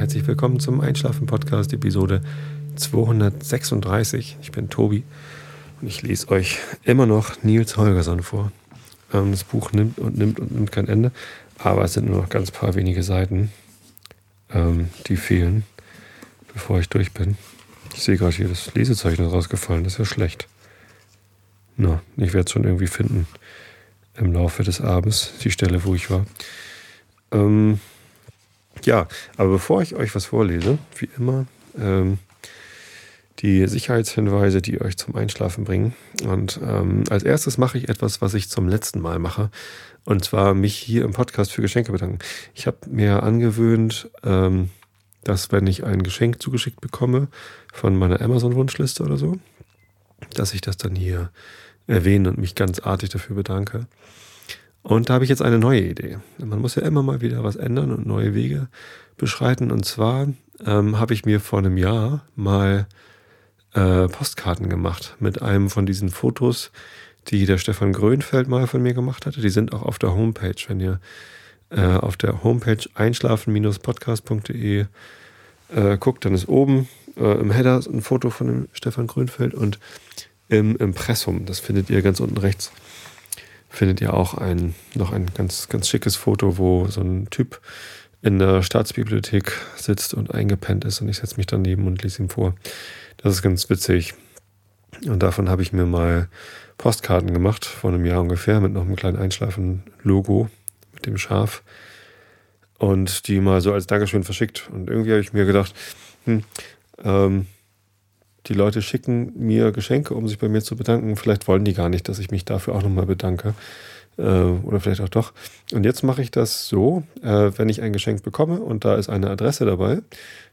herzlich willkommen zum Einschlafen-Podcast, Episode 236. Ich bin Tobi und ich lese euch immer noch Nils Holgersson vor. Ähm, das Buch nimmt und nimmt und nimmt kein Ende, aber es sind nur noch ganz paar wenige Seiten, ähm, die fehlen, bevor ich durch bin. Ich sehe gerade hier, das Lesezeichen rausgefallen, das ist ja schlecht. Na, ich werde es schon irgendwie finden im Laufe des Abends, die Stelle, wo ich war. Ähm, ja, aber bevor ich euch was vorlese, wie immer, ähm, die Sicherheitshinweise, die euch zum Einschlafen bringen. Und ähm, als erstes mache ich etwas, was ich zum letzten Mal mache. Und zwar mich hier im Podcast für Geschenke bedanken. Ich habe mir angewöhnt, ähm, dass wenn ich ein Geschenk zugeschickt bekomme von meiner Amazon-Wunschliste oder so, dass ich das dann hier erwähne und mich ganz artig dafür bedanke. Und da habe ich jetzt eine neue Idee. Man muss ja immer mal wieder was ändern und neue Wege beschreiten. Und zwar ähm, habe ich mir vor einem Jahr mal äh, Postkarten gemacht mit einem von diesen Fotos, die der Stefan Grönfeld mal von mir gemacht hatte. Die sind auch auf der Homepage. Wenn ihr äh, auf der Homepage einschlafen-podcast.de äh, guckt, dann ist oben äh, im Header ein Foto von dem Stefan Grönfeld und im Impressum, das findet ihr ganz unten rechts, findet ihr auch ein, noch ein ganz, ganz schickes Foto, wo so ein Typ in der Staatsbibliothek sitzt und eingepennt ist und ich setze mich daneben und lese ihm vor. Das ist ganz witzig. Und davon habe ich mir mal Postkarten gemacht, vor einem Jahr ungefähr, mit noch einem kleinen Einschlafen-Logo mit dem Schaf. Und die mal so als Dankeschön verschickt. Und irgendwie habe ich mir gedacht, hm, ähm, die Leute schicken mir Geschenke, um sich bei mir zu bedanken. Vielleicht wollen die gar nicht, dass ich mich dafür auch nochmal bedanke. Äh, oder vielleicht auch doch. Und jetzt mache ich das so, äh, wenn ich ein Geschenk bekomme und da ist eine Adresse dabei,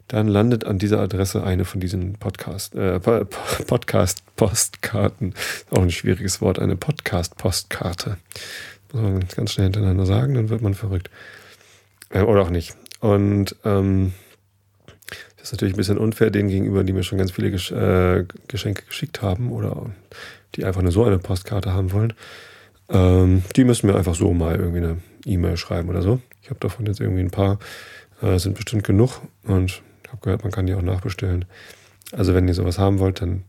dann landet an dieser Adresse eine von diesen Podcast, äh, Podcast-Postkarten. Auch ein schwieriges Wort, eine Podcast-Postkarte. Muss man ganz schnell hintereinander sagen, dann wird man verrückt. Äh, oder auch nicht. Und ähm, das ist natürlich ein bisschen unfair denen gegenüber, die mir schon ganz viele Gesch äh, Geschenke geschickt haben oder die einfach nur so eine Postkarte haben wollen. Ähm, die müssen mir einfach so mal irgendwie eine E-Mail schreiben oder so. Ich habe davon jetzt irgendwie ein paar, äh, sind bestimmt genug und habe gehört, man kann die auch nachbestellen. Also wenn ihr sowas haben wollt, dann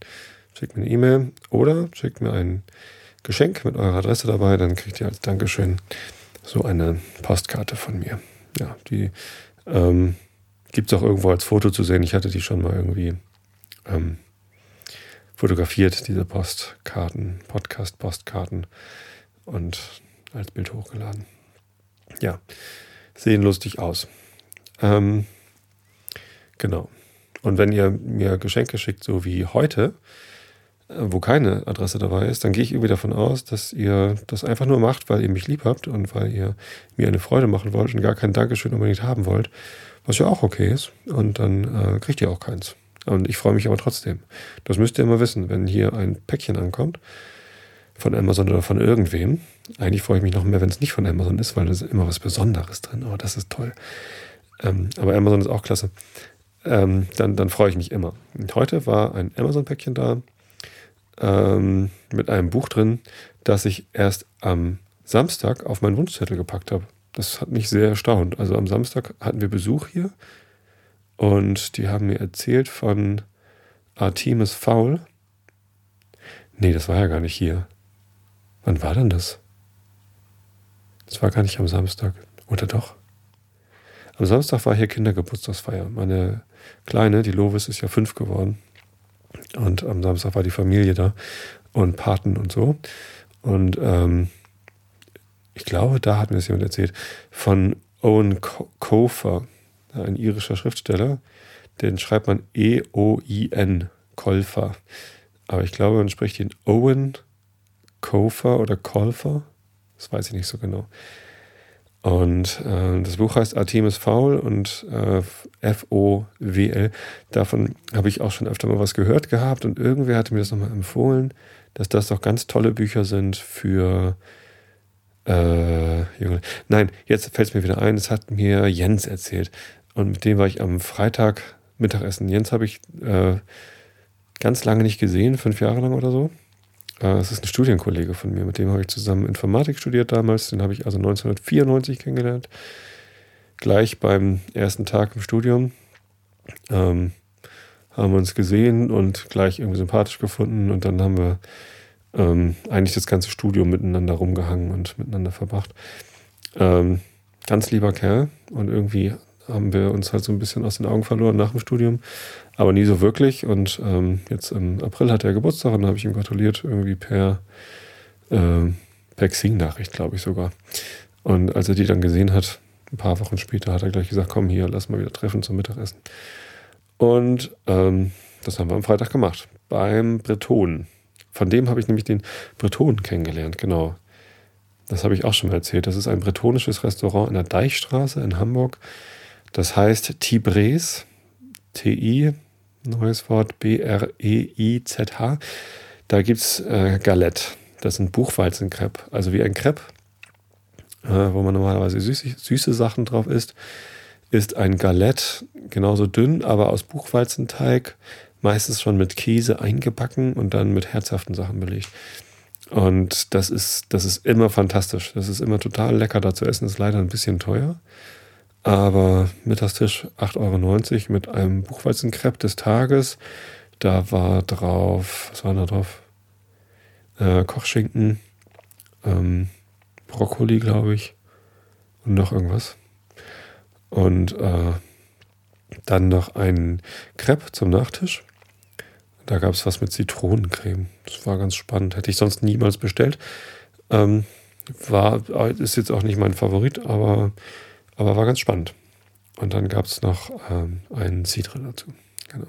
schickt mir eine E-Mail oder schickt mir ein Geschenk mit eurer Adresse dabei, dann kriegt ihr als Dankeschön so eine Postkarte von mir. Ja, die ähm, Gibt es auch irgendwo als Foto zu sehen. Ich hatte die schon mal irgendwie ähm, fotografiert, diese Postkarten, Podcast-Postkarten und als Bild hochgeladen. Ja, sehen lustig aus. Ähm, genau. Und wenn ihr mir Geschenke schickt, so wie heute, wo keine Adresse dabei ist, dann gehe ich irgendwie davon aus, dass ihr das einfach nur macht, weil ihr mich lieb habt und weil ihr mir eine Freude machen wollt und gar kein Dankeschön unbedingt haben wollt was ja auch okay ist. Und dann äh, kriegt ihr auch keins. Und ich freue mich aber trotzdem. Das müsst ihr immer wissen, wenn hier ein Päckchen ankommt von Amazon oder von irgendwem. Eigentlich freue ich mich noch mehr, wenn es nicht von Amazon ist, weil da ist immer was Besonderes drin. Oh, das ist toll. Ähm, aber Amazon ist auch klasse. Ähm, dann, dann freue ich mich immer. Und heute war ein Amazon-Päckchen da ähm, mit einem Buch drin, das ich erst am Samstag auf meinen Wunschzettel gepackt habe. Das hat mich sehr erstaunt. Also am Samstag hatten wir Besuch hier und die haben mir erzählt von Artemis Foul. Nee, das war ja gar nicht hier. Wann war denn das? Das war gar nicht am Samstag. Oder doch? Am Samstag war hier Kindergeburtstagsfeier. Meine Kleine, die Lovis, ist ja fünf geworden. Und am Samstag war die Familie da und Paten und so. Und ähm, ich glaube, da hat mir das jemand erzählt, von Owen Kofer, ein irischer Schriftsteller. Den schreibt man E-O-I-N, Kolfer. Aber ich glaube, man spricht ihn Owen Kofer oder Kolfer. Das weiß ich nicht so genau. Und äh, das Buch heißt Artemis Foul und äh, F-O-W-L. Davon habe ich auch schon öfter mal was gehört gehabt und irgendwer hatte mir das nochmal empfohlen, dass das doch ganz tolle Bücher sind für äh, Junge. Nein, jetzt fällt es mir wieder ein, es hat mir Jens erzählt. Und mit dem war ich am Freitag Mittagessen. Jens habe ich äh, ganz lange nicht gesehen, fünf Jahre lang oder so. Äh, es ist ein Studienkollege von mir, mit dem habe ich zusammen Informatik studiert damals. Den habe ich also 1994 kennengelernt. Gleich beim ersten Tag im Studium. ähm, haben wir uns gesehen und gleich irgendwie sympathisch gefunden und dann haben wir ähm, eigentlich das ganze Studium miteinander rumgehangen und miteinander verbracht. Ähm, ganz lieber Kerl und irgendwie haben wir uns halt so ein bisschen aus den Augen verloren nach dem Studium, aber nie so wirklich. Und ähm, jetzt im April hat er Geburtstag und da habe ich ihm gratuliert, irgendwie per, äh, per Xing-Nachricht, glaube ich sogar. Und als er die dann gesehen hat, ein paar Wochen später, hat er gleich gesagt: Komm hier, lass mal wieder treffen zum Mittagessen. Und ähm, das haben wir am Freitag gemacht beim Bretonen. Von dem habe ich nämlich den Bretonen kennengelernt, genau. Das habe ich auch schon mal erzählt. Das ist ein bretonisches Restaurant in der Deichstraße in Hamburg. Das heißt Tibres, T-I, neues Wort, B-R-E-I-Z-H. Da gibt es äh, Galette. Das sind Buchweizenkrepp, also wie ein Crepe, äh, wo man normalerweise süße, süße Sachen drauf isst, ist ein Galette genauso dünn, aber aus Buchweizenteig, meistens schon mit Käse eingebacken und dann mit herzhaften Sachen belegt. Und das ist, das ist immer fantastisch. Das ist immer total lecker da zu essen. Ist leider ein bisschen teuer. Aber Mittagstisch 8,90 Euro mit einem Buchweizenkrepp des Tages. Da war drauf, was war da drauf? Äh, Kochschinken, ähm, Brokkoli, glaube ich. Und noch irgendwas. Und äh, dann noch ein Crepe zum Nachtisch. Da gab es was mit Zitronencreme. Das war ganz spannend. Hätte ich sonst niemals bestellt. Ähm, war, ist jetzt auch nicht mein Favorit, aber, aber war ganz spannend. Und dann gab es noch ähm, einen Cidre dazu. Genau.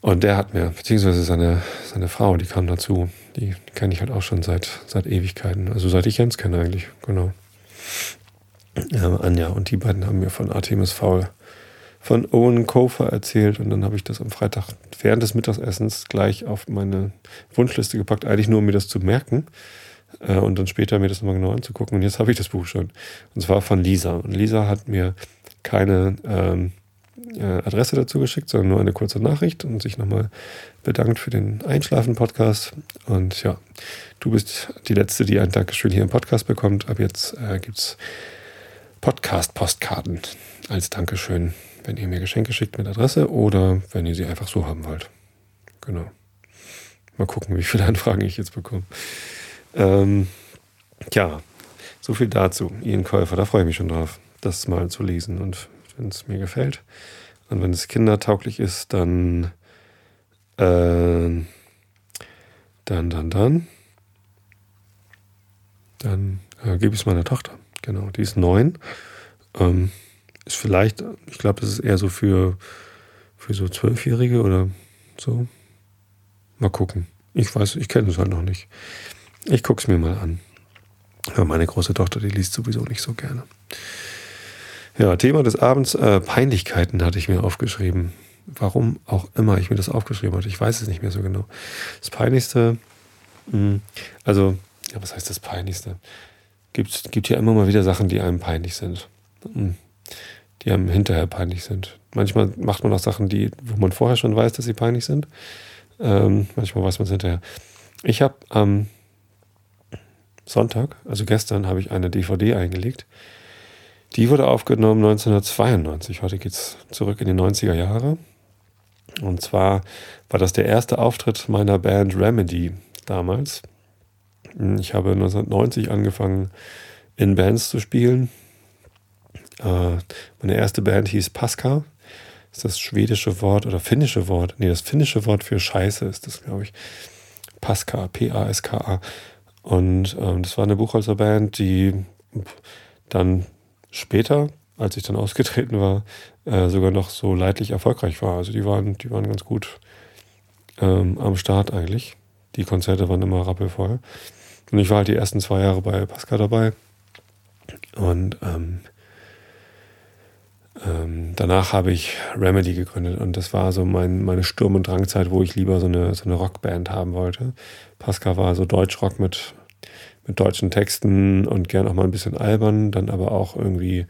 Und der hat mir, beziehungsweise seine, seine Frau, die kam dazu. Die, kenne ich halt auch schon seit, seit Ewigkeiten. Also seit ich Jens kenne eigentlich. Genau. Ja, Anja und die beiden haben mir von Artemis Fowl von Owen Kofer erzählt und dann habe ich das am Freitag während des Mittagessens gleich auf meine Wunschliste gepackt, eigentlich nur um mir das zu merken äh, und dann später mir das nochmal genau anzugucken. Und jetzt habe ich das Buch schon. Und zwar von Lisa. Und Lisa hat mir keine ähm, äh, Adresse dazu geschickt, sondern nur eine kurze Nachricht und sich nochmal bedankt für den Einschlafen-Podcast. Und ja, du bist die Letzte, die ein Dankeschön hier im Podcast bekommt. Ab jetzt äh, gibt es Podcast-Postkarten als Dankeschön wenn ihr mir Geschenke schickt mit Adresse oder wenn ihr sie einfach so haben wollt. Genau. Mal gucken, wie viele Anfragen ich jetzt bekomme. Ähm, ja, so viel dazu. Ian Käufer, da freue ich mich schon drauf, das mal zu lesen. Und wenn es mir gefällt und wenn es kindertauglich ist, dann, äh, dann, dann, dann, dann äh, gebe ich es meiner Tochter. Genau, die ist neun. Ähm, ist vielleicht, ich glaube, das ist eher so für, für so Zwölfjährige oder so. Mal gucken. Ich weiß, ich kenne es halt noch nicht. Ich gucke es mir mal an. Ja, meine große Tochter, die liest sowieso nicht so gerne. Ja, Thema des Abends, äh, Peinlichkeiten hatte ich mir aufgeschrieben. Warum auch immer ich mir das aufgeschrieben hatte. Ich weiß es nicht mehr so genau. Das Peinlichste, mh, hm, also, ja, was heißt das Peinlichste? Gibt, gibt ja immer mal wieder Sachen, die einem peinlich sind. Hm die einem hinterher peinlich sind. Manchmal macht man auch Sachen, die, wo man vorher schon weiß, dass sie peinlich sind. Ähm, manchmal weiß man es hinterher. Ich habe am Sonntag, also gestern, habe ich eine DVD eingelegt. Die wurde aufgenommen 1992. Heute geht es zurück in die 90er Jahre. Und zwar war das der erste Auftritt meiner Band Remedy damals. Ich habe 1990 angefangen, in Bands zu spielen. Äh, meine erste Band hieß Pasca. Das ist das schwedische Wort oder finnische Wort. Nee, das finnische Wort für Scheiße ist das, glaube ich. Pasca, P-A-S-K-A. Und ähm, das war eine Buchholzer-Band, die dann später, als ich dann ausgetreten war, äh, sogar noch so leidlich erfolgreich war. Also die waren, die waren ganz gut ähm, am Start eigentlich. Die Konzerte waren immer rappelvoll. Und ich war halt die ersten zwei Jahre bei Pasca dabei. Und ähm, ähm, danach habe ich Remedy gegründet und das war so mein, meine Sturm- und Drangzeit, wo ich lieber so eine, so eine Rockband haben wollte. Pascal war so Deutschrock mit, mit deutschen Texten und gern auch mal ein bisschen albern, dann aber auch irgendwie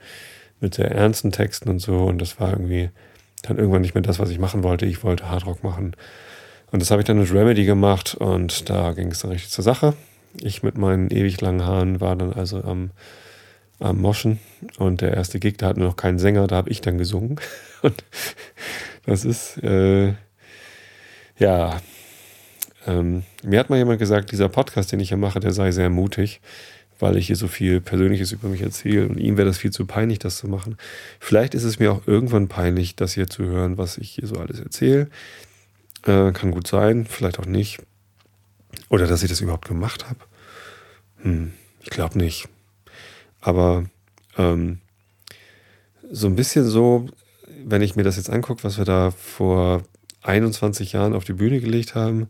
mit sehr ernsten Texten und so und das war irgendwie dann irgendwann nicht mehr das, was ich machen wollte. Ich wollte Hardrock machen. Und das habe ich dann mit Remedy gemacht und da ging es dann richtig zur Sache. Ich mit meinen ewig langen Haaren war dann also am am Moschen und der erste Gig, da hatten wir noch keinen Sänger, da habe ich dann gesungen. Und das ist, äh, ja, ähm, mir hat mal jemand gesagt, dieser Podcast, den ich hier mache, der sei sehr mutig, weil ich hier so viel Persönliches über mich erzähle und ihm wäre das viel zu peinlich, das zu machen. Vielleicht ist es mir auch irgendwann peinlich, das hier zu hören, was ich hier so alles erzähle. Äh, kann gut sein, vielleicht auch nicht. Oder dass ich das überhaupt gemacht habe. Hm, ich glaube nicht. Aber ähm, so ein bisschen so, wenn ich mir das jetzt angucke, was wir da vor 21 Jahren auf die Bühne gelegt haben,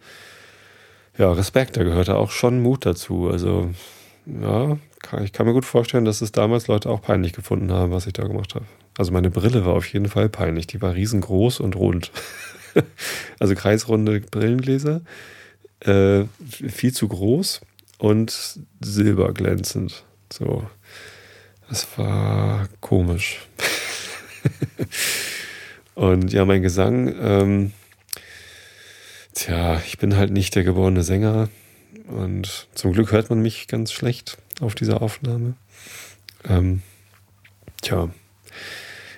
ja, Respekt, da gehörte auch schon Mut dazu. Also, ja, kann, ich kann mir gut vorstellen, dass es damals Leute auch peinlich gefunden haben, was ich da gemacht habe. Also meine Brille war auf jeden Fall peinlich. Die war riesengroß und rund. also kreisrunde Brillengläser. Äh, viel zu groß und silberglänzend. So. Das war komisch. und ja, mein Gesang, ähm, tja, ich bin halt nicht der geborene Sänger. Und zum Glück hört man mich ganz schlecht auf dieser Aufnahme. Ähm, tja,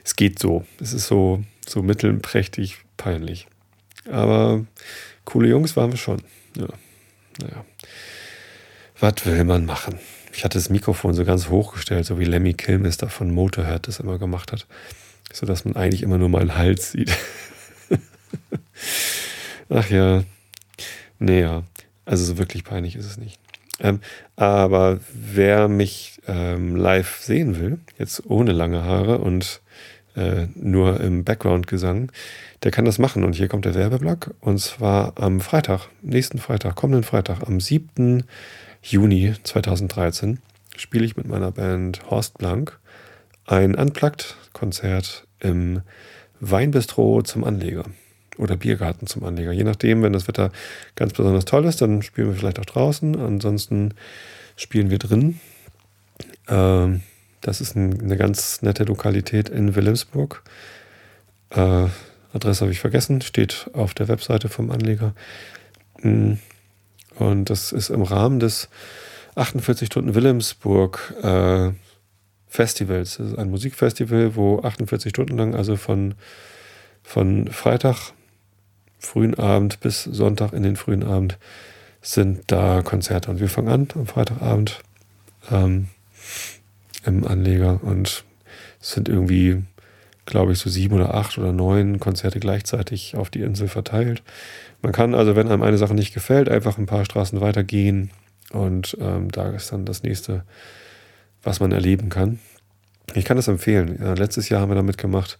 es geht so. Es ist so, so mittelprächtig peinlich. Aber coole Jungs waren wir schon. Ja, naja. Was will man machen? Ich hatte das Mikrofon so ganz hochgestellt, so wie Lemmy Kilmister von Motorhead das immer gemacht hat. Sodass man eigentlich immer nur meinen Hals sieht. Ach ja. Naja, also so wirklich peinlich ist es nicht. Ähm, aber wer mich ähm, live sehen will, jetzt ohne lange Haare und äh, nur im Background-Gesang, der kann das machen. Und hier kommt der Werbeblock. Und zwar am Freitag, nächsten Freitag, kommenden Freitag, am 7. Juni 2013, spiele ich mit meiner Band Horst Blank ein Unplugged-Konzert im Weinbistro zum Anleger oder Biergarten zum Anleger. Je nachdem, wenn das Wetter ganz besonders toll ist, dann spielen wir vielleicht auch draußen. Ansonsten spielen wir drin. Ähm, das ist ein, eine ganz nette Lokalität in Wilhelmsburg. Äh, Adresse habe ich vergessen, steht auf der Webseite vom Anleger. Mm. Und das ist im Rahmen des 48 Stunden Wilhelmsburg äh, Festivals. Das ist ein Musikfestival, wo 48 Stunden lang, also von, von Freitag frühen Abend bis Sonntag in den frühen Abend, sind da Konzerte. Und wir fangen an am Freitagabend ähm, im Anleger und es sind irgendwie glaube ich, so sieben oder acht oder neun Konzerte gleichzeitig auf die Insel verteilt. Man kann also, wenn einem eine Sache nicht gefällt, einfach ein paar Straßen weitergehen und ähm, da ist dann das nächste, was man erleben kann. Ich kann das empfehlen. Ja, letztes Jahr haben wir damit gemacht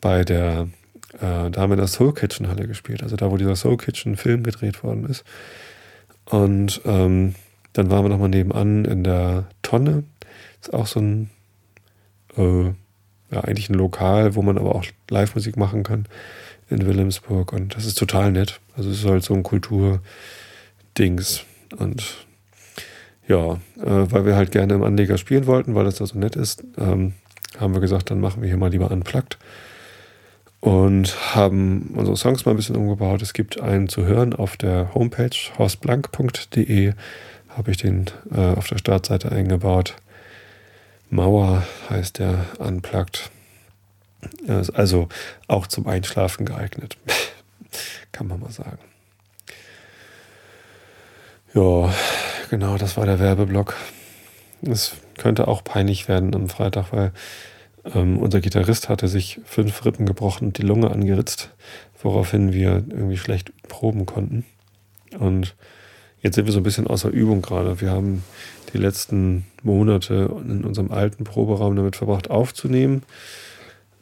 bei der, äh, da haben wir in der Soul Kitchen Halle gespielt, also da, wo dieser Soul Kitchen Film gedreht worden ist. Und ähm, dann waren wir nochmal nebenan in der Tonne. Ist auch so ein äh, ja, eigentlich ein Lokal, wo man aber auch Live-Musik machen kann in Wilhelmsburg. Und das ist total nett. Also es ist halt so ein Kultur-Dings. Und ja, äh, weil wir halt gerne im Anleger spielen wollten, weil das da so nett ist, ähm, haben wir gesagt, dann machen wir hier mal lieber Unplugged. Und haben unsere Songs mal ein bisschen umgebaut. Es gibt einen zu hören auf der Homepage horstblank.de. Habe ich den äh, auf der Startseite eingebaut. Mauer heißt der Unplugged. Also auch zum Einschlafen geeignet. Kann man mal sagen. Ja, genau, das war der Werbeblock. Es könnte auch peinlich werden am Freitag, weil ähm, unser Gitarrist hatte sich fünf Rippen gebrochen und die Lunge angeritzt, woraufhin wir irgendwie schlecht proben konnten. Und jetzt sind wir so ein bisschen außer Übung gerade. Wir haben die letzten Monate in unserem alten Proberaum damit verbracht, aufzunehmen.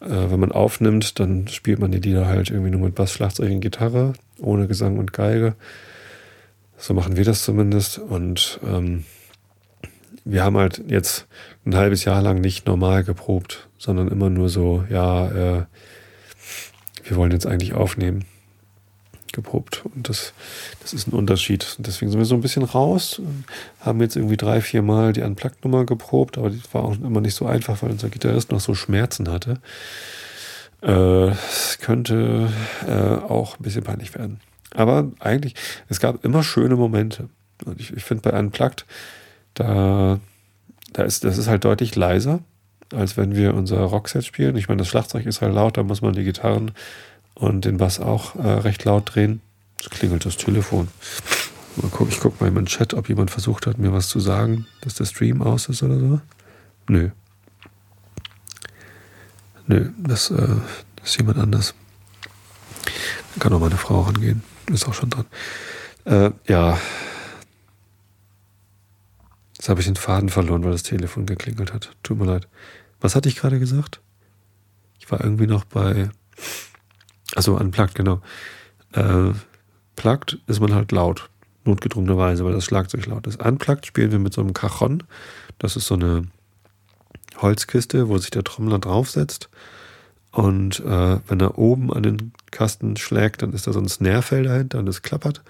Äh, wenn man aufnimmt, dann spielt man die Lieder halt irgendwie nur mit Bass, Schlagzeug und Gitarre, ohne Gesang und Geige. So machen wir das zumindest. Und ähm, wir haben halt jetzt ein halbes Jahr lang nicht normal geprobt, sondern immer nur so, ja, äh, wir wollen jetzt eigentlich aufnehmen geprobt. Und das, das ist ein Unterschied. Deswegen sind wir so ein bisschen raus, haben jetzt irgendwie drei, vier Mal die Unplugged-Nummer geprobt, aber die war auch immer nicht so einfach, weil unser Gitarrist noch so Schmerzen hatte. Äh, es könnte äh, auch ein bisschen peinlich werden. Aber eigentlich, es gab immer schöne Momente. Und ich, ich finde bei Unplugged, da da ist, das ist halt deutlich leiser, als wenn wir unser Rockset spielen. Ich meine, das Schlagzeug ist halt laut, da muss man die Gitarren und den Bass auch äh, recht laut drehen. Es klingelt das Telefon. Mal gucken, ich gucke mal in meinen Chat, ob jemand versucht hat, mir was zu sagen, dass der Stream aus ist oder so. Nö. Nö, das, äh, das ist jemand anders. Da kann auch meine Frau rangehen. Ist auch schon dran. Äh, ja. Jetzt habe ich den Faden verloren, weil das Telefon geklingelt hat. Tut mir leid. Was hatte ich gerade gesagt? Ich war irgendwie noch bei. Also unplugged, genau. Äh, plugged ist man halt laut. Notgedrungenerweise, weil das Schlagzeug laut ist. Unplugged spielen wir mit so einem Cajon. Das ist so eine Holzkiste, wo sich der Trommler draufsetzt. Und äh, wenn er oben an den Kasten schlägt, dann ist da so ein Snarefell dahinter und es klappert.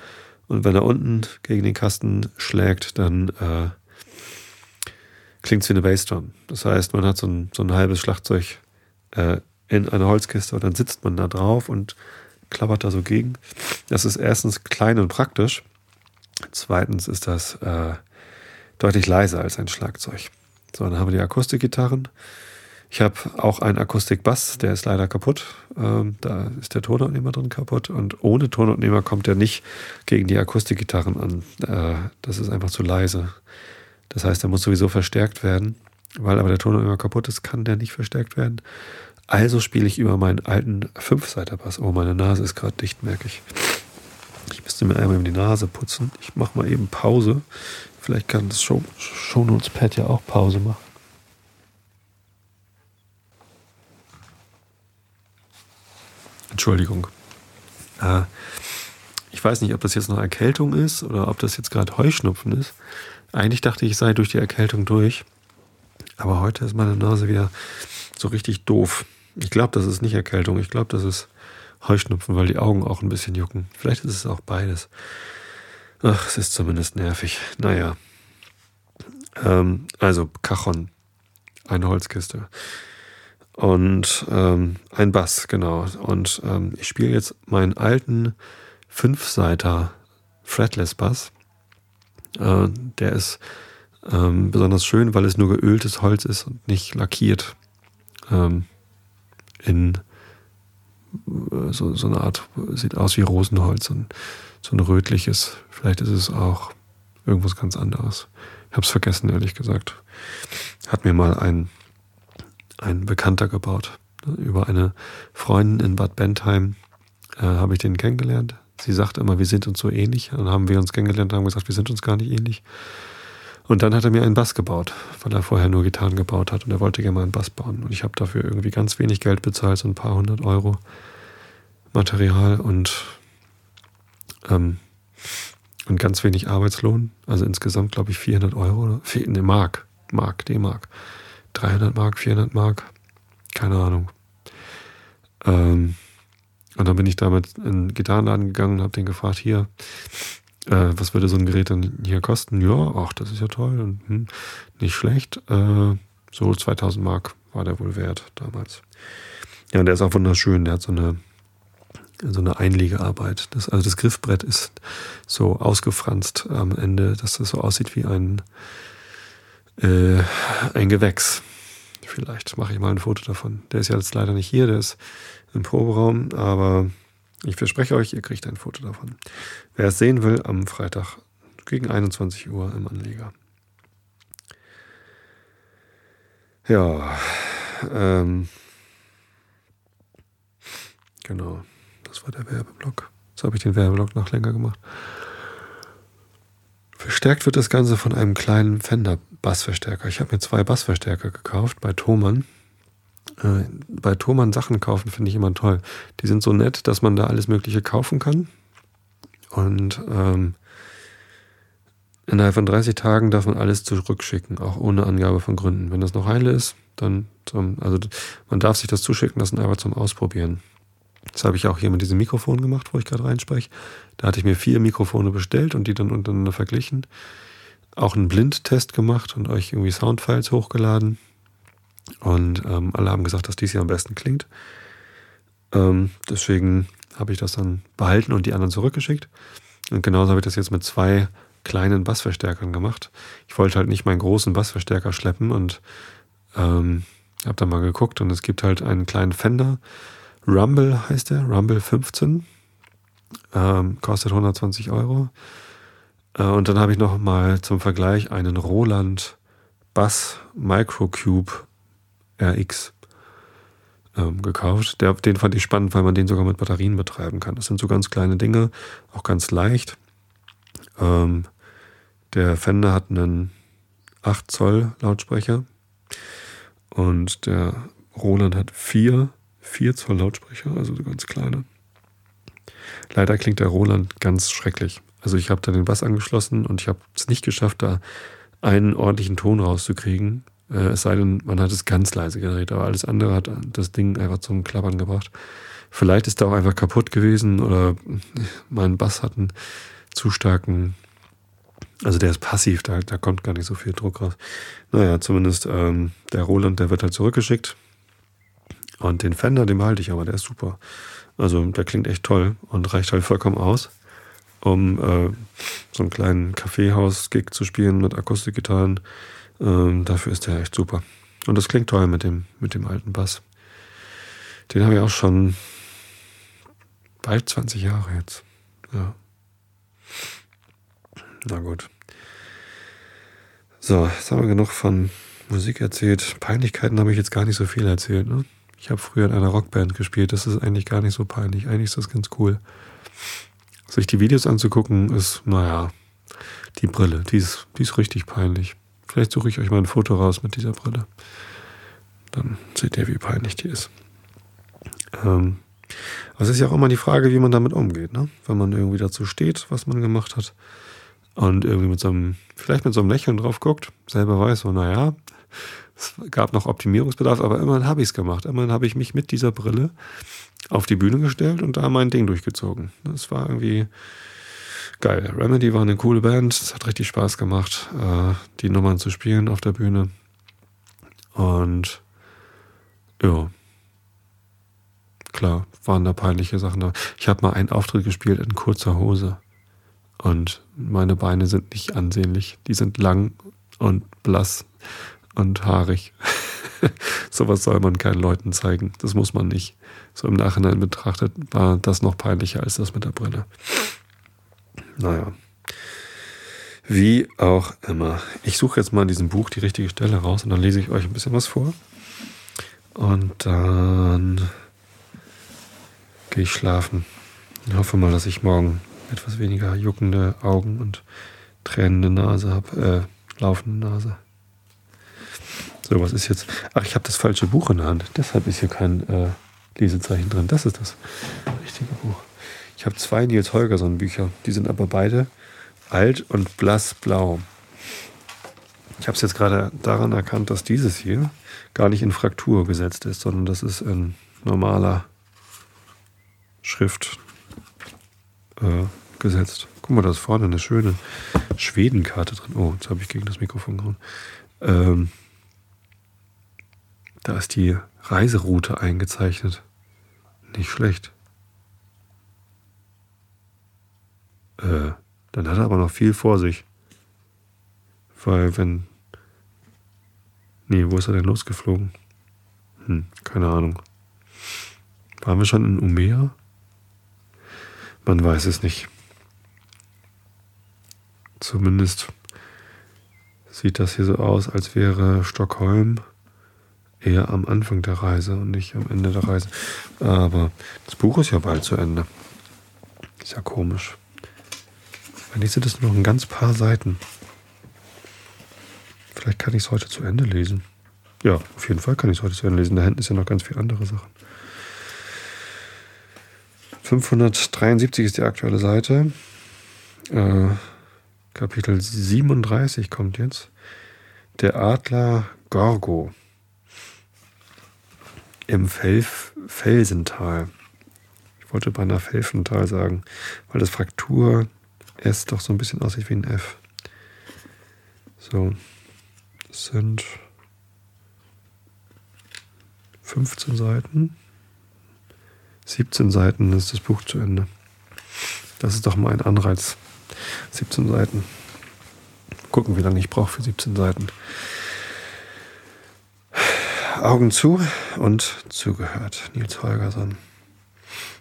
Und wenn er unten gegen den Kasten schlägt, dann äh, klingt es wie eine Bassdrum. Das heißt, man hat so ein, so ein halbes Schlagzeug äh, in einer Holzkiste und dann sitzt man da drauf und klappert da so gegen. Das ist erstens klein und praktisch. Zweitens ist das äh, deutlich leiser als ein Schlagzeug. So, dann haben wir die Akustikgitarren. Ich habe auch einen Akustikbass, der ist leider kaputt. Ähm, da ist der Tonabnehmer drin kaputt und ohne Tonabnehmer kommt der nicht gegen die Akustikgitarren an. Äh, das ist einfach zu leise. Das heißt, er muss sowieso verstärkt werden. Weil aber der Tonabnehmer kaputt ist, kann der nicht verstärkt werden. Also spiele ich über meinen alten Fünfseiter-Bass. Oh, meine Nase ist gerade dicht, merke ich. Ich müsste mir einmal die Nase putzen. Ich mache mal eben Pause. Vielleicht kann das Show, Shownotes-Pad ja auch Pause machen. Entschuldigung. Äh, ich weiß nicht, ob das jetzt noch Erkältung ist oder ob das jetzt gerade Heuschnupfen ist. Eigentlich dachte ich, ich sei durch die Erkältung durch. Aber heute ist meine Nase wieder so richtig doof. Ich glaube, das ist nicht Erkältung. Ich glaube, das ist Heuschnupfen, weil die Augen auch ein bisschen jucken. Vielleicht ist es auch beides. Ach, es ist zumindest nervig. Naja. Ähm, also Cajon, eine Holzkiste. Und ähm, ein Bass, genau. Und ähm, ich spiele jetzt meinen alten Fünfseiter Fretless Bass. Äh, der ist ähm, besonders schön, weil es nur geöltes Holz ist und nicht lackiert. Ähm, in äh, so, so eine Art, sieht aus wie Rosenholz und so ein rötliches. Vielleicht ist es auch irgendwas ganz anderes. Ich habe es vergessen, ehrlich gesagt. Hat mir mal ein, ein Bekannter gebaut. Über eine Freundin in Bad Bentheim äh, habe ich den kennengelernt. Sie sagte immer, wir sind uns so ähnlich. Dann haben wir uns kennengelernt und haben gesagt, wir sind uns gar nicht ähnlich. Und dann hat er mir einen Bass gebaut, weil er vorher nur Gitarren gebaut hat und er wollte gerne mal einen Bass bauen. Und ich habe dafür irgendwie ganz wenig Geld bezahlt, so ein paar hundert Euro Material und, ähm, und ganz wenig Arbeitslohn. Also insgesamt, glaube ich, 400 Euro ne, Mark, Mark, D-Mark. 300 Mark, 400 Mark, keine Ahnung. Ähm, und dann bin ich damit in den Gitarrenladen gegangen und habe den gefragt, hier, äh, was würde so ein Gerät dann hier kosten? Ja, ach, das ist ja toll und hm, nicht schlecht. Äh, so 2000 Mark war der wohl wert damals. Ja, der ist auch wunderschön. Der hat so eine, so eine Einlegearbeit. Das, also das Griffbrett ist so ausgefranst am Ende, dass das so aussieht wie ein, äh, ein Gewächs. Vielleicht mache ich mal ein Foto davon. Der ist ja jetzt leider nicht hier, der ist im Proberaum, aber ich verspreche euch, ihr kriegt ein Foto davon. Wer es sehen will, am Freitag gegen 21 Uhr im Anleger. Ja, ähm, genau, das war der Werbeblock. Jetzt habe ich den Werbeblock noch länger gemacht. Verstärkt wird das Ganze von einem kleinen Fender Bassverstärker. Ich habe mir zwei Bassverstärker gekauft bei Thomann äh, bei Thomann Sachen kaufen finde ich immer toll. Die sind so nett, dass man da alles Mögliche kaufen kann. Und ähm, innerhalb von 30 Tagen darf man alles zurückschicken, auch ohne Angabe von Gründen. Wenn das noch heile ist, dann zum, also man darf sich das zuschicken lassen, aber zum Ausprobieren. Das habe ich auch hier mit diesem Mikrofon gemacht, wo ich gerade reinspreche. Da hatte ich mir vier Mikrofone bestellt und die dann untereinander verglichen. Auch einen Blindtest gemacht und euch irgendwie Soundfiles hochgeladen. Und ähm, alle haben gesagt, dass dies hier am besten klingt. Ähm, deswegen habe ich das dann behalten und die anderen zurückgeschickt. Und genauso habe ich das jetzt mit zwei kleinen Bassverstärkern gemacht. Ich wollte halt nicht meinen großen Bassverstärker schleppen und ähm, habe dann mal geguckt und es gibt halt einen kleinen Fender. Rumble heißt der, Rumble 15. Ähm, kostet 120 Euro. Äh, und dann habe ich noch mal zum Vergleich einen Roland Bass Microcube RX ähm, gekauft. Der, den fand ich spannend, weil man den sogar mit Batterien betreiben kann. Das sind so ganz kleine Dinge, auch ganz leicht. Ähm, der Fender hat einen 8 Zoll Lautsprecher und der Roland hat 4, 4 Zoll Lautsprecher, also so ganz kleine. Leider klingt der Roland ganz schrecklich. Also ich habe da den Bass angeschlossen und ich habe es nicht geschafft, da einen ordentlichen Ton rauszukriegen. Äh, es sei denn, man hat es ganz leise gedreht, aber alles andere hat das Ding einfach zum Klappern gebracht. Vielleicht ist er auch einfach kaputt gewesen oder mein Bass hat einen zu starken, also der ist passiv, da, da kommt gar nicht so viel Druck raus. Naja, zumindest ähm, der Roland, der wird halt zurückgeschickt. Und den Fender, den behalte ich aber, der ist super. Also der klingt echt toll und reicht halt vollkommen aus, um äh, so einen kleinen Kaffeehaus-Gig zu spielen mit Akustikgitarren ähm, dafür ist der echt super. Und das klingt toll mit dem, mit dem alten Bass. Den habe ich auch schon bald 20 Jahre jetzt. Ja. Na gut. So, jetzt haben wir genug von Musik erzählt. Peinlichkeiten habe ich jetzt gar nicht so viel erzählt. Ne? Ich habe früher in einer Rockband gespielt. Das ist eigentlich gar nicht so peinlich. Eigentlich ist das ganz cool. Sich die Videos anzugucken, ist, naja, die Brille, die ist, die ist richtig peinlich. Vielleicht suche ich euch mal ein Foto raus mit dieser Brille. Dann seht ihr, wie peinlich die ist. Ähm, aber es ist ja auch immer die Frage, wie man damit umgeht, ne? Wenn man irgendwie dazu steht, was man gemacht hat und irgendwie mit so einem, vielleicht mit so einem Lächeln drauf guckt, selber weiß, so, naja, es gab noch Optimierungsbedarf, aber immerhin habe ich es gemacht. Immerhin habe ich mich mit dieser Brille auf die Bühne gestellt und da mein Ding durchgezogen. Das war irgendwie, geil. Remedy war eine coole Band. Es hat richtig Spaß gemacht, äh, die Nummern zu spielen auf der Bühne. Und ja, klar, waren da peinliche Sachen da. Ich habe mal einen Auftritt gespielt in kurzer Hose. Und meine Beine sind nicht ansehnlich. Die sind lang und blass und haarig. Sowas soll man keinen Leuten zeigen. Das muss man nicht. So im Nachhinein betrachtet war das noch peinlicher als das mit der Brille. Naja. Wie auch immer. Ich suche jetzt mal in diesem Buch die richtige Stelle raus und dann lese ich euch ein bisschen was vor. Und dann gehe ich schlafen. Ich hoffe mal, dass ich morgen etwas weniger juckende Augen und tränende Nase habe, äh, laufende Nase. So, was ist jetzt? Ach, ich habe das falsche Buch in der Hand. Deshalb ist hier kein äh, Lesezeichen drin. Das ist das richtige Buch. Ich habe zwei Nils Holgersson Bücher. Die sind aber beide alt und blassblau. Ich habe es jetzt gerade daran erkannt, dass dieses hier gar nicht in Fraktur gesetzt ist, sondern das ist in normaler Schrift äh, gesetzt. Guck mal, da ist vorne eine schöne Schwedenkarte drin. Oh, jetzt habe ich gegen das Mikrofon gehauen. Ähm, da ist die Reiseroute eingezeichnet. Nicht schlecht. Äh, dann hat er aber noch viel vor sich. Weil wenn... Nee, wo ist er denn losgeflogen? Hm, keine Ahnung. Waren wir schon in Umea? Man weiß es nicht. Zumindest sieht das hier so aus, als wäre Stockholm eher am Anfang der Reise und nicht am Ende der Reise. Aber das Buch ist ja bald zu Ende. Ist ja komisch. Eigentlich sind es nur noch ein ganz paar Seiten. Vielleicht kann ich es heute zu Ende lesen. Ja, auf jeden Fall kann ich es heute zu Ende lesen. Da hinten ist ja noch ganz viele andere Sachen. 573 ist die aktuelle Seite. Äh, Kapitel 37 kommt jetzt. Der Adler Gorgo im Felf Felsental. Ich wollte beinahe Felfental sagen, weil das Fraktur S doch so ein bisschen aussieht wie ein F. So, das sind 15 Seiten. 17 Seiten ist das Buch zu Ende. Das ist doch mal ein Anreiz. 17 Seiten. Gucken, wie lange ich brauche für 17 Seiten. Augen zu und zugehört. Nils Holgersson.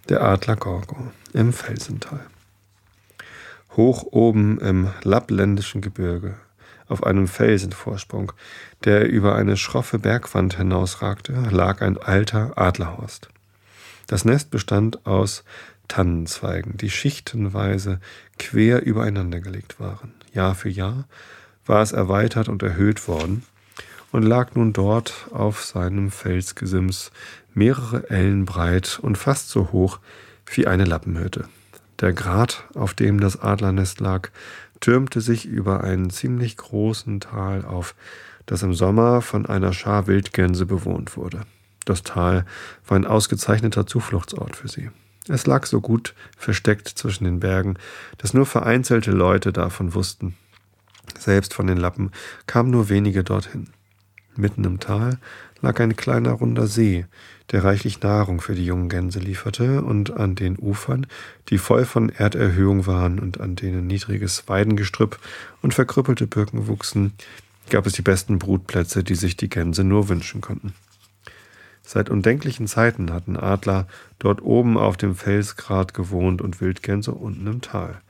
Der Adler Gorgo im Felsental. Hoch oben im lappländischen Gebirge, auf einem Felsenvorsprung, der über eine schroffe Bergwand hinausragte, lag ein alter Adlerhorst. Das Nest bestand aus Tannenzweigen, die schichtenweise quer übereinander gelegt waren. Jahr für Jahr war es erweitert und erhöht worden und lag nun dort auf seinem Felsgesims mehrere Ellen breit und fast so hoch wie eine Lappenhütte. Der Grat, auf dem das Adlernest lag, türmte sich über einen ziemlich großen Tal auf, das im Sommer von einer Schar Wildgänse bewohnt wurde. Das Tal war ein ausgezeichneter Zufluchtsort für sie. Es lag so gut versteckt zwischen den Bergen, dass nur vereinzelte Leute davon wussten. Selbst von den Lappen kamen nur wenige dorthin. Mitten im Tal lag ein kleiner runder See, der reichlich Nahrung für die jungen Gänse lieferte, und an den Ufern, die voll von Erderhöhung waren und an denen niedriges Weidengestrüpp und verkrüppelte Birken wuchsen, gab es die besten Brutplätze, die sich die Gänse nur wünschen konnten. Seit undenklichen Zeiten hatten Adler dort oben auf dem Felsgrat gewohnt und Wildgänse unten im Tal.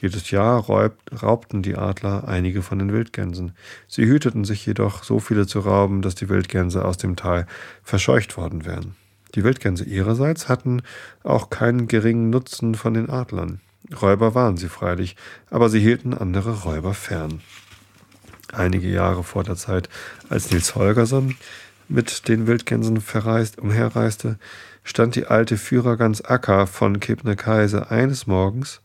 Jedes Jahr raubten die Adler einige von den Wildgänsen. Sie hüteten sich jedoch, so viele zu rauben, dass die Wildgänse aus dem Tal verscheucht worden wären. Die Wildgänse ihrerseits hatten auch keinen geringen Nutzen von den Adlern. Räuber waren sie freilich, aber sie hielten andere Räuber fern. Einige Jahre vor der Zeit, als Nils Holgersson mit den Wildgänsen verreist, umherreiste, stand die alte Führergans Acker von Kebnekaise eines Morgens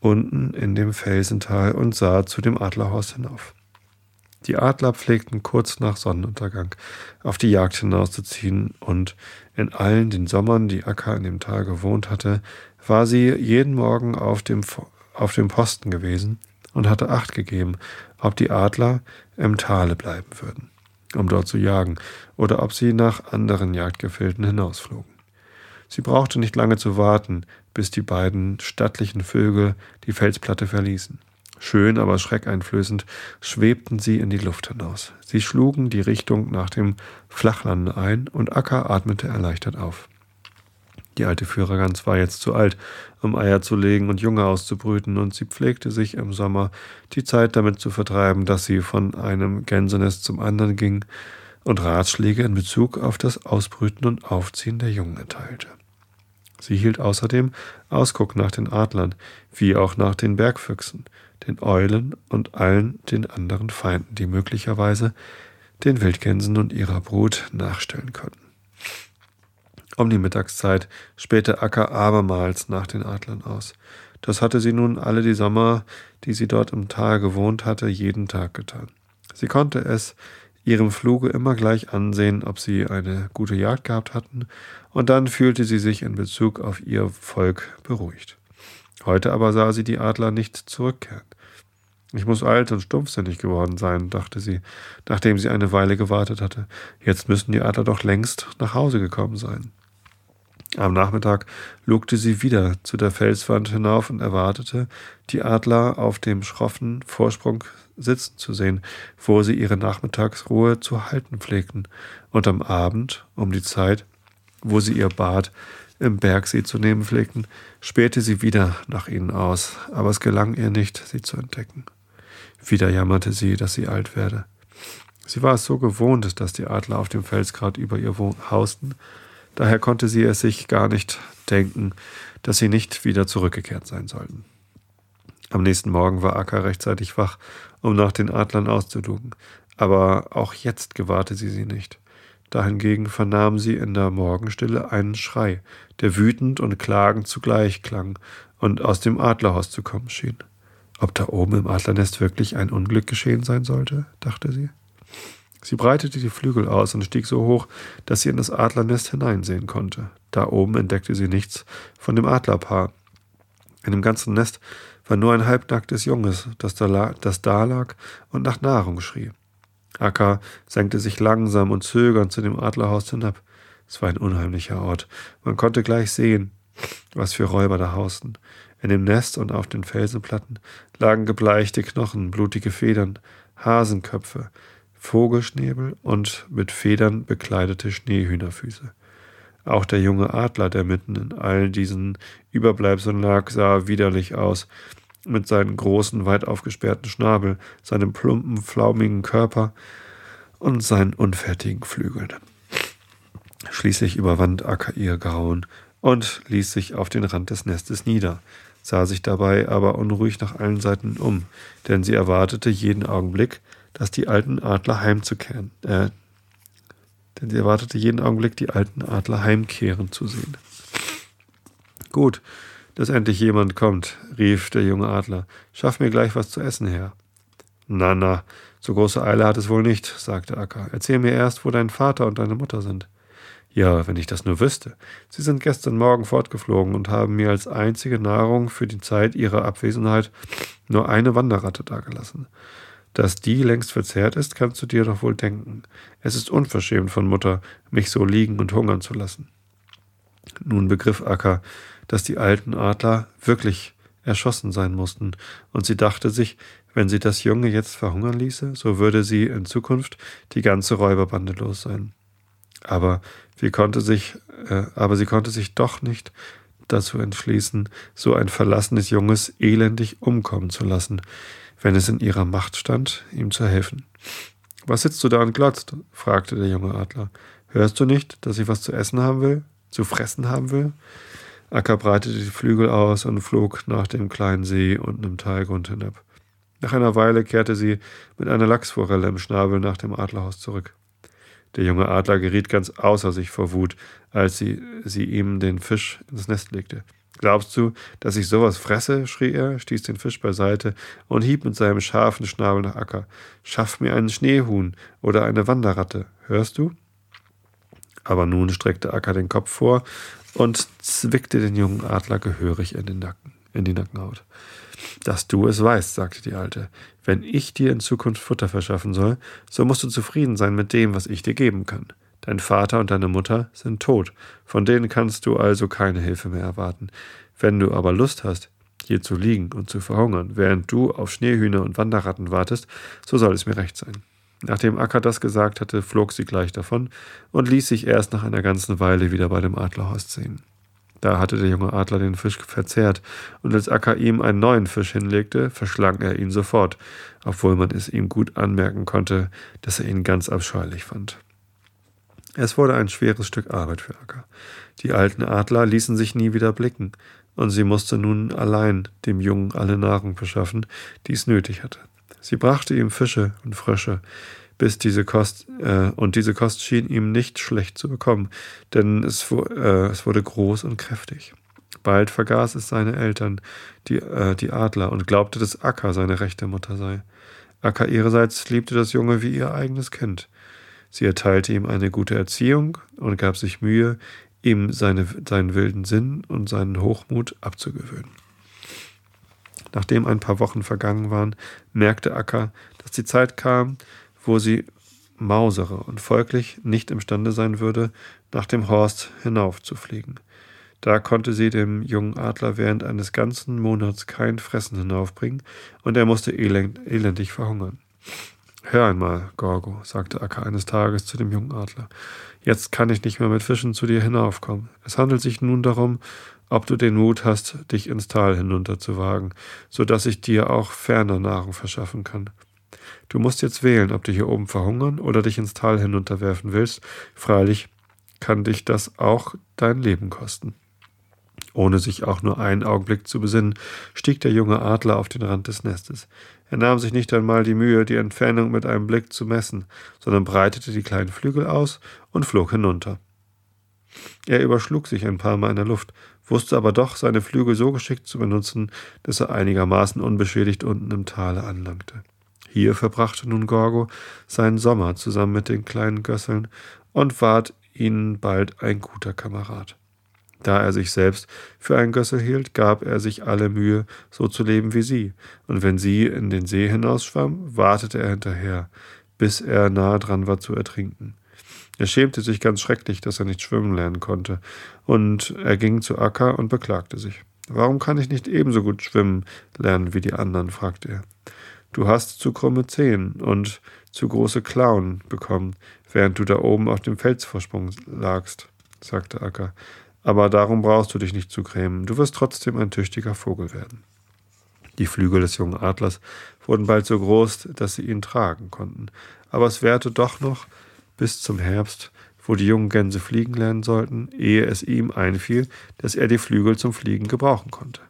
unten in dem Felsental und sah zu dem Adlerhaus hinauf. Die Adler pflegten kurz nach Sonnenuntergang auf die Jagd hinauszuziehen, und in allen den Sommern, die Acker in dem Tal gewohnt hatte, war sie jeden Morgen auf dem, auf dem Posten gewesen und hatte Acht gegeben, ob die Adler im Tale bleiben würden um dort zu jagen, oder ob sie nach anderen Jagdgefilden hinausflogen. Sie brauchte nicht lange zu warten, bis die beiden stattlichen Vögel die Felsplatte verließen. Schön, aber schreckeinflößend schwebten sie in die Luft hinaus. Sie schlugen die Richtung nach dem Flachlande ein, und Acker atmete erleichtert auf. Die alte Führergans war jetzt zu alt, um Eier zu legen und Junge auszubrüten, und sie pflegte sich im Sommer die Zeit damit zu vertreiben, dass sie von einem Gänsenest zum anderen ging und Ratschläge in Bezug auf das Ausbrüten und Aufziehen der Jungen erteilte. Sie hielt außerdem Ausguck nach den Adlern, wie auch nach den Bergfüchsen, den Eulen und allen den anderen Feinden, die möglicherweise den Wildgänsen und ihrer Brut nachstellen konnten. Um die Mittagszeit spähte Acker abermals nach den Adlern aus. Das hatte sie nun alle die Sommer, die sie dort im Tal gewohnt hatte, jeden Tag getan. Sie konnte es ihrem Fluge immer gleich ansehen, ob sie eine gute Jagd gehabt hatten, und dann fühlte sie sich in Bezug auf ihr Volk beruhigt. Heute aber sah sie die Adler nicht zurückkehren. Ich muss alt und stumpfsinnig geworden sein, dachte sie, nachdem sie eine Weile gewartet hatte. Jetzt müssen die Adler doch längst nach Hause gekommen sein. Am Nachmittag lugte sie wieder zu der Felswand hinauf und erwartete, die Adler auf dem schroffen Vorsprung sitzen zu sehen, wo sie ihre Nachmittagsruhe zu halten pflegten, und am Abend, um die Zeit, wo sie ihr Bad im Bergsee zu nehmen pflegten, spähte sie wieder nach ihnen aus, aber es gelang ihr nicht, sie zu entdecken. Wieder jammerte sie, dass sie alt werde. Sie war es so gewohnt, dass die Adler auf dem Felsgrat über ihr hausten, Daher konnte sie es sich gar nicht denken, dass sie nicht wieder zurückgekehrt sein sollten. Am nächsten Morgen war Akka rechtzeitig wach, um nach den Adlern auszudugen, aber auch jetzt gewahrte sie sie nicht. Dahingegen vernahm sie in der Morgenstille einen Schrei, der wütend und klagend zugleich klang und aus dem Adlerhaus zu kommen schien. Ob da oben im Adlernest wirklich ein Unglück geschehen sein sollte, dachte sie. Sie breitete die Flügel aus und stieg so hoch, dass sie in das Adlernest hineinsehen konnte. Da oben entdeckte sie nichts von dem Adlerpaar. In dem ganzen Nest war nur ein halbnacktes Junges, das da, das da lag und nach Nahrung schrie. Akka senkte sich langsam und zögernd zu dem Adlerhaus hinab. Es war ein unheimlicher Ort. Man konnte gleich sehen, was für Räuber da hausten. In dem Nest und auf den Felsenplatten lagen gebleichte Knochen, blutige Federn, Hasenköpfe, Vogelschnäbel und mit Federn bekleidete Schneehühnerfüße. Auch der junge Adler, der mitten in all diesen Überbleibseln lag, sah widerlich aus, mit seinem großen, weit aufgesperrten Schnabel, seinem plumpen, flaumigen Körper und seinen unfertigen Flügeln. Schließlich überwand Acker ihr Grauen und ließ sich auf den Rand des Nestes nieder, sah sich dabei aber unruhig nach allen Seiten um, denn sie erwartete jeden Augenblick, dass die alten Adler heimzukehren, äh, denn sie erwartete jeden Augenblick, die alten Adler heimkehren zu sehen. Gut, dass endlich jemand kommt, rief der junge Adler. Schaff mir gleich was zu essen her. Na, na, so große Eile hat es wohl nicht, sagte Akka. Erzähl mir erst, wo dein Vater und deine Mutter sind. Ja, wenn ich das nur wüsste. Sie sind gestern Morgen fortgeflogen und haben mir als einzige Nahrung für die Zeit ihrer Abwesenheit nur eine Wanderratte dagelassen. Dass die längst verzehrt ist, kannst du dir doch wohl denken. Es ist unverschämt von Mutter, mich so liegen und hungern zu lassen. Nun begriff Akka, dass die alten Adler wirklich erschossen sein mussten, und sie dachte sich, wenn sie das Junge jetzt verhungern ließe, so würde sie in Zukunft die ganze Räuberbande los sein. Aber wie konnte sich, äh, aber sie konnte sich doch nicht dazu entschließen, so ein verlassenes Junges elendig umkommen zu lassen, wenn es in ihrer Macht stand, ihm zu helfen. Was sitzt du da und glotzt? fragte der junge Adler. Hörst du nicht, dass ich was zu essen haben will? Zu fressen haben will? Acker breitete die Flügel aus und flog nach dem kleinen See unten im Talgrund hinab. Nach einer Weile kehrte sie mit einer Lachsforelle im Schnabel nach dem Adlerhaus zurück. Der junge Adler geriet ganz außer sich vor Wut, als sie, sie ihm den Fisch ins Nest legte. Glaubst du, dass ich sowas fresse? schrie er, stieß den Fisch beiseite und hieb mit seinem scharfen Schnabel nach Acker. Schaff mir einen Schneehuhn oder eine Wanderratte, hörst du? Aber nun streckte Acker den Kopf vor und zwickte den jungen Adler gehörig in den Nacken, in die Nackenhaut. Dass du es weißt, sagte die Alte. Wenn ich dir in Zukunft Futter verschaffen soll, so musst du zufrieden sein mit dem, was ich dir geben kann. Dein Vater und deine Mutter sind tot, von denen kannst du also keine Hilfe mehr erwarten. Wenn du aber Lust hast, hier zu liegen und zu verhungern, während du auf Schneehühner und Wanderratten wartest, so soll es mir recht sein. Nachdem Akka das gesagt hatte, flog sie gleich davon und ließ sich erst nach einer ganzen Weile wieder bei dem Adlerhorst sehen. Da hatte der junge Adler den Fisch verzehrt, und als Akka ihm einen neuen Fisch hinlegte, verschlang er ihn sofort, obwohl man es ihm gut anmerken konnte, dass er ihn ganz abscheulich fand. Es wurde ein schweres Stück Arbeit für Akka. Die alten Adler ließen sich nie wieder blicken, und sie musste nun allein dem Jungen alle Nahrung verschaffen, die es nötig hatte. Sie brachte ihm Fische und Frösche, bis diese Kost, äh, und diese Kost schien ihm nicht schlecht zu bekommen, denn es, äh, es wurde groß und kräftig. Bald vergaß es seine Eltern, die, äh, die Adler, und glaubte, dass Akka seine rechte Mutter sei. Akka ihrerseits liebte das Junge wie ihr eigenes Kind. Sie erteilte ihm eine gute Erziehung und gab sich Mühe, ihm seine, seinen wilden Sinn und seinen Hochmut abzugewöhnen. Nachdem ein paar Wochen vergangen waren, merkte Akka, dass die Zeit kam, wo sie mausere und folglich nicht imstande sein würde, nach dem Horst hinaufzufliegen. Da konnte sie dem jungen Adler während eines ganzen Monats kein Fressen hinaufbringen, und er musste elend, elendig verhungern. Hör einmal, Gorgo, sagte Akka eines Tages zu dem jungen Adler, jetzt kann ich nicht mehr mit Fischen zu dir hinaufkommen. Es handelt sich nun darum, ob du den Mut hast, dich ins Tal hinunterzuwagen, so dass ich dir auch ferner Nahrung verschaffen kann. Du musst jetzt wählen, ob du hier oben verhungern oder dich ins Tal hinunterwerfen willst. Freilich kann dich das auch dein Leben kosten. Ohne sich auch nur einen Augenblick zu besinnen, stieg der junge Adler auf den Rand des Nestes. Er nahm sich nicht einmal die Mühe, die Entfernung mit einem Blick zu messen, sondern breitete die kleinen Flügel aus und flog hinunter. Er überschlug sich ein paar Mal in der Luft, wusste aber doch, seine Flügel so geschickt zu benutzen, dass er einigermaßen unbeschädigt unten im Tale anlangte. Hier verbrachte nun Gorgo seinen Sommer zusammen mit den kleinen Gösseln und ward ihnen bald ein guter Kamerad. Da er sich selbst für einen Gössel hielt, gab er sich alle Mühe, so zu leben wie sie, und wenn sie in den See hinausschwamm, wartete er hinterher, bis er nahe dran war zu ertrinken. Er schämte sich ganz schrecklich, dass er nicht schwimmen lernen konnte, und er ging zu Akka und beklagte sich. Warum kann ich nicht ebenso gut schwimmen lernen wie die anderen? fragte er. Du hast zu krumme Zehen und zu große Klauen bekommen, während du da oben auf dem Felsvorsprung lagst, sagte Akka. Aber darum brauchst du dich nicht zu grämen. Du wirst trotzdem ein tüchtiger Vogel werden. Die Flügel des jungen Adlers wurden bald so groß, dass sie ihn tragen konnten. Aber es währte doch noch bis zum Herbst, wo die jungen Gänse fliegen lernen sollten, ehe es ihm einfiel, dass er die Flügel zum Fliegen gebrauchen konnte.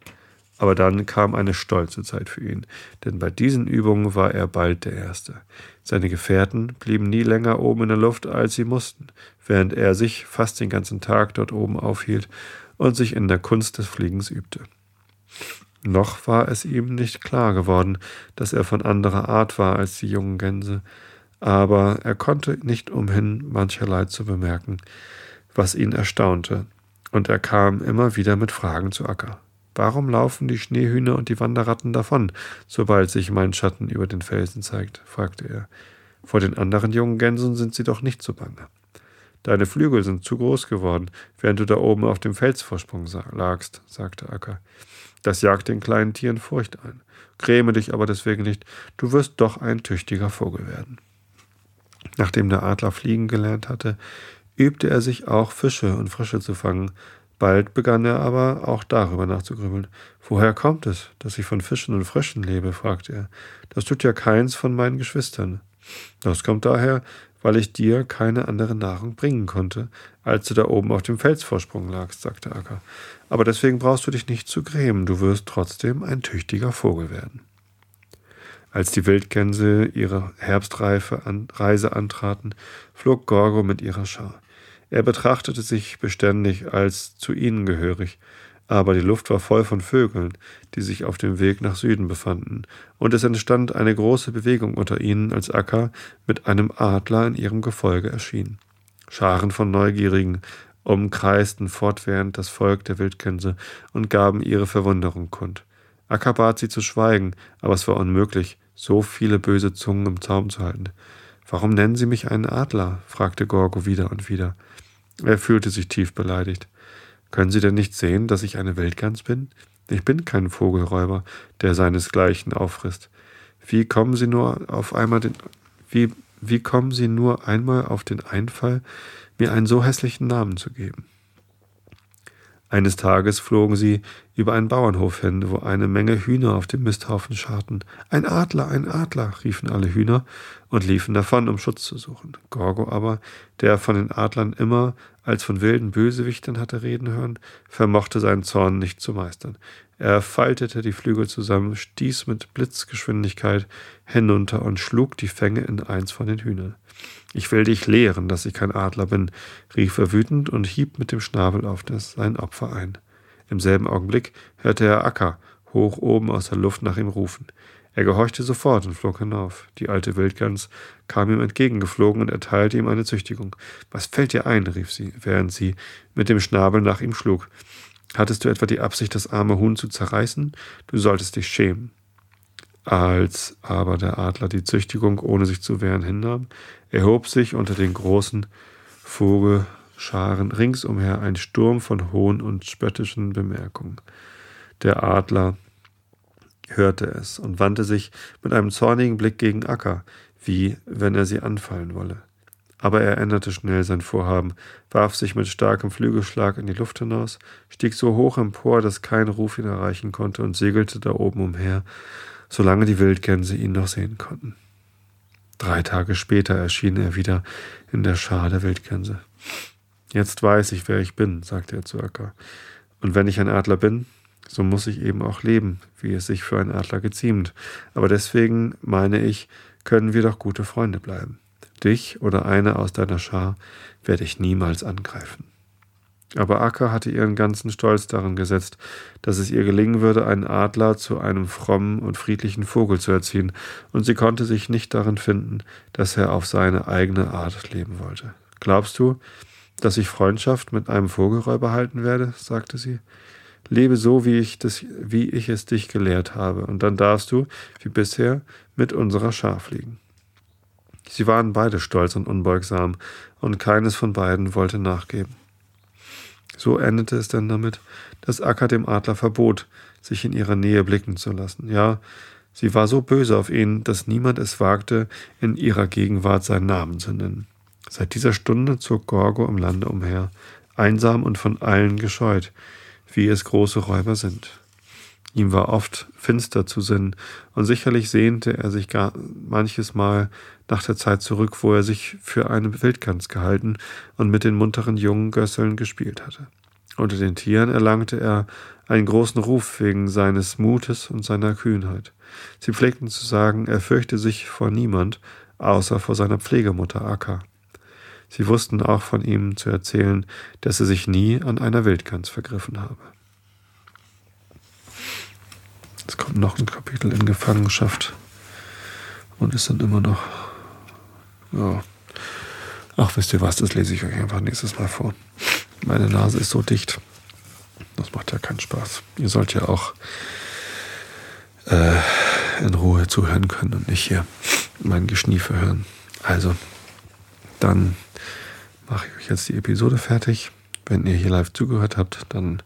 Aber dann kam eine stolze Zeit für ihn, denn bei diesen Übungen war er bald der Erste. Seine Gefährten blieben nie länger oben in der Luft, als sie mussten, während er sich fast den ganzen Tag dort oben aufhielt und sich in der Kunst des Fliegens übte. Noch war es ihm nicht klar geworden, dass er von anderer Art war als die jungen Gänse, aber er konnte nicht umhin, mancherlei zu bemerken, was ihn erstaunte, und er kam immer wieder mit Fragen zu Acker. Warum laufen die Schneehühner und die Wanderratten davon, sobald sich mein Schatten über den Felsen zeigt? fragte er. Vor den anderen jungen Gänsen sind sie doch nicht so bange. Deine Flügel sind zu groß geworden, während du da oben auf dem Felsvorsprung lagst, sagte Acker. Das jagt den kleinen Tieren Furcht ein. Gräme dich aber deswegen nicht, du wirst doch ein tüchtiger Vogel werden. Nachdem der Adler fliegen gelernt hatte, übte er sich auch Fische und Frische zu fangen. Bald begann er aber auch darüber nachzugrübeln. Woher kommt es, dass ich von Fischen und Fröschen lebe? fragte er. Das tut ja keins von meinen Geschwistern. Das kommt daher, weil ich dir keine andere Nahrung bringen konnte, als du da oben auf dem Felsvorsprung lagst, sagte Acker. Aber deswegen brauchst du dich nicht zu grämen, du wirst trotzdem ein tüchtiger Vogel werden. Als die Wildgänse ihre herbstreife Reise antraten, flog Gorgo mit ihrer Schar. Er betrachtete sich beständig als zu ihnen gehörig, aber die Luft war voll von Vögeln, die sich auf dem Weg nach Süden befanden, und es entstand eine große Bewegung unter ihnen, als Akka mit einem Adler in ihrem Gefolge erschien. Scharen von Neugierigen umkreisten fortwährend das Volk der Wildgänse und gaben ihre Verwunderung kund. Akka bat sie zu schweigen, aber es war unmöglich, so viele böse Zungen im Zaum zu halten. Warum nennen Sie mich einen Adler? fragte Gorgo wieder und wieder. Er fühlte sich tief beleidigt. Können Sie denn nicht sehen, dass ich eine Wildgans bin? Ich bin kein Vogelräuber, der seinesgleichen auffrisst. Wie kommen Sie nur auf einmal den, wie, wie kommen Sie nur einmal auf den Einfall, mir einen so hässlichen Namen zu geben? Eines Tages flogen sie über einen Bauernhof hin, wo eine Menge Hühner auf dem Misthaufen scharten. Ein Adler, ein Adler, riefen alle Hühner und liefen davon, um Schutz zu suchen. Gorgo aber, der von den Adlern immer als von wilden Bösewichtern hatte reden hören, vermochte seinen Zorn nicht zu meistern. Er faltete die Flügel zusammen, stieß mit Blitzgeschwindigkeit hinunter und schlug die Fänge in eins von den Hühnern. Ich will dich lehren, dass ich kein Adler bin, rief er wütend und hieb mit dem Schnabel auf das sein Opfer ein. Im selben Augenblick hörte er Acker hoch oben aus der Luft nach ihm rufen. Er gehorchte sofort und flog hinauf. Die alte Wildgans kam ihm entgegengeflogen und erteilte ihm eine Züchtigung. Was fällt dir ein? rief sie, während sie mit dem Schnabel nach ihm schlug. Hattest du etwa die Absicht, das arme Huhn zu zerreißen? Du solltest dich schämen. Als aber der Adler die Züchtigung ohne sich zu wehren hinnahm, erhob sich unter den großen Vogelscharen ringsumher ein Sturm von hohn und spöttischen Bemerkungen. Der Adler hörte es und wandte sich mit einem zornigen Blick gegen Acker, wie wenn er sie anfallen wolle. Aber er änderte schnell sein Vorhaben, warf sich mit starkem Flügelschlag in die Luft hinaus, stieg so hoch empor, dass kein Ruf ihn erreichen konnte und segelte da oben umher, solange die Wildgänse ihn noch sehen konnten. Drei Tage später erschien er wieder in der Schar der Wildgänse. Jetzt weiß ich, wer ich bin, sagte er zu Acker. Und wenn ich ein Adler bin, so muss ich eben auch leben, wie es sich für einen Adler geziemt. Aber deswegen, meine ich, können wir doch gute Freunde bleiben. Dich oder eine aus deiner Schar werde ich niemals angreifen. Aber Akka hatte ihren ganzen Stolz darin gesetzt, dass es ihr gelingen würde, einen Adler zu einem frommen und friedlichen Vogel zu erziehen, und sie konnte sich nicht darin finden, dass er auf seine eigene Art leben wollte. Glaubst du, dass ich Freundschaft mit einem Vogelräuber halten werde? sagte sie. Lebe so, wie ich, das, wie ich es dich gelehrt habe, und dann darfst du, wie bisher, mit unserer Schar fliegen. Sie waren beide stolz und unbeugsam, und keines von beiden wollte nachgeben. So endete es dann damit, dass Akka dem Adler verbot, sich in ihrer Nähe blicken zu lassen. Ja, sie war so böse auf ihn, dass niemand es wagte, in ihrer Gegenwart seinen Namen zu nennen. Seit dieser Stunde zog Gorgo im Lande umher, einsam und von allen gescheut, wie es große Räuber sind. Ihm war oft finster zu Sinn, und sicherlich sehnte er sich gar manches Mal nach der Zeit zurück, wo er sich für eine Wildgans gehalten und mit den munteren jungen Gösseln gespielt hatte. Unter den Tieren erlangte er einen großen Ruf wegen seines Mutes und seiner Kühnheit. Sie pflegten zu sagen, er fürchte sich vor niemand, außer vor seiner Pflegemutter Akka. Sie wussten auch von ihm zu erzählen, dass er sich nie an einer Wildgans vergriffen habe. Es kommt noch ein Kapitel in Gefangenschaft und es sind immer noch. Ja. Ach, wisst ihr was, das lese ich euch einfach nächstes Mal vor. Meine Nase ist so dicht. Das macht ja keinen Spaß. Ihr sollt ja auch äh, in Ruhe zuhören können und nicht hier mein Geschniefe hören. Also, dann mache ich euch jetzt die Episode fertig. Wenn ihr hier live zugehört habt, dann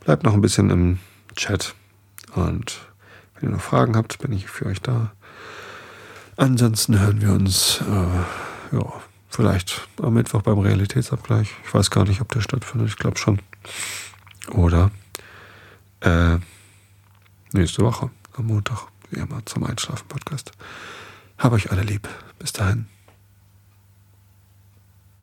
bleibt noch ein bisschen im Chat. Und wenn ihr noch Fragen habt, bin ich für euch da. Ansonsten hören wir uns, äh, ja, vielleicht am Mittwoch beim Realitätsabgleich. Ich weiß gar nicht, ob der stattfindet. Ich glaube schon. Oder äh, nächste Woche am Montag, wie immer, zum Einschlafen-Podcast. Hab euch alle lieb. Bis dahin.